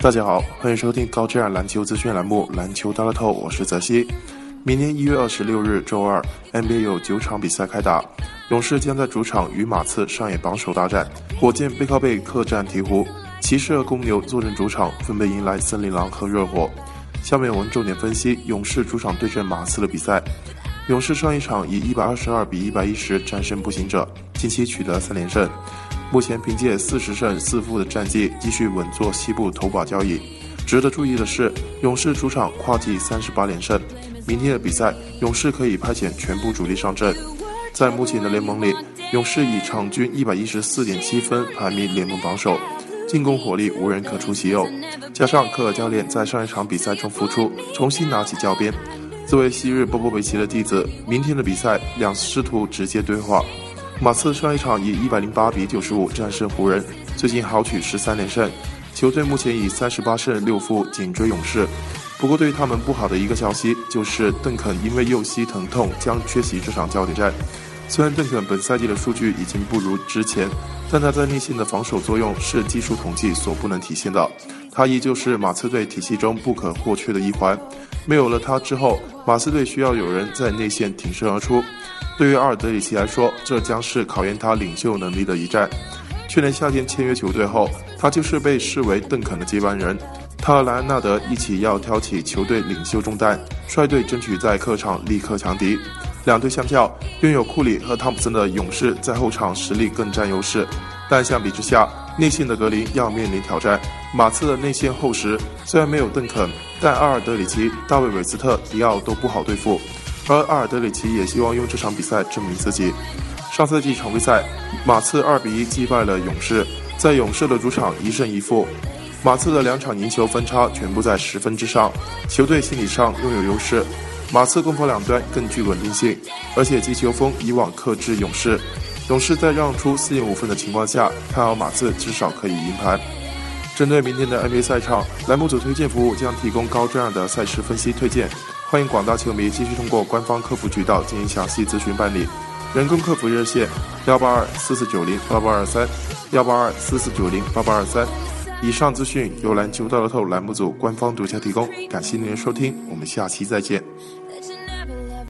大家好，欢迎收听高质量篮球资讯栏目《篮球大乐透》，我是泽西。明年一月二十六日周二，NBA 有九场比赛开打，勇士将在主场与马刺上演榜首大战，火箭背靠背客战鹈鹕，骑士和公牛坐镇主场，分别迎来森林狼和热火。下面我们重点分析勇士主场对阵马刺的比赛。勇士上一场以一百二十二比一百一十战胜步行者，近期取得三连胜，目前凭借四十胜四负的战绩继续稳坐西部头把交椅。值得注意的是，勇士主场跨季三十八连胜，明天的比赛勇士可以派遣全部主力上阵。在目前的联盟里，勇士以场均一百一十四点七分排名联盟榜首，进攻火力无人可出其右。加上科尔教练在上一场比赛中复出，重新拿起教鞭。作为昔日波波维奇的弟子，明天的比赛两师徒直接对话。马刺上一场以一百零八比九十五战胜湖人，最近豪取十三连胜，球队目前以三十八胜六负紧追勇士。不过对于他们不好的一个消息就是邓肯因为右膝疼痛将缺席这场焦点战。虽然邓肯本赛季的数据已经不如之前，但他在内线的防守作用是技术统计所不能体现的。他依旧是马刺队体系中不可或缺的一环。没有了他之后，马刺队需要有人在内线挺身而出。对于阿尔德里奇来说，这将是考验他领袖能力的一战。去年夏天签约球队后，他就是被视为邓肯的接班人。他和莱恩纳德一起要挑起球队领袖重担，率队争取在客场力克强敌。两队相较，拥有库里和汤普森的勇士在后场实力更占优势，但相比之下，内线的格林要面临挑战。马刺的内线厚实，虽然没有邓肯。但阿尔德里奇、大卫·韦斯特、迪奥都不好对付，而阿尔德里奇也希望用这场比赛证明自己。上赛季常规赛，马刺二比一击败了勇士，在勇士的主场一胜一负。马刺的两场赢球分差全部在十分之上，球队心理上拥有优势。马刺攻防两端更具稳定性，而且击球风以往克制勇士。勇士在让出四点五分的情况下，看好马刺至少可以赢盘。针对明天的 NBA 赛场，栏目组推荐服务将提供高质量的赛事分析推荐，欢迎广大球迷继续通过官方客服渠道进行详细咨询办理。人工客服热线：幺八二四四九零八八二三，幺八二四四九零八八二三。以上资讯由篮球大乐透栏目组官方独家提供，感谢您的收听，我们下期再见。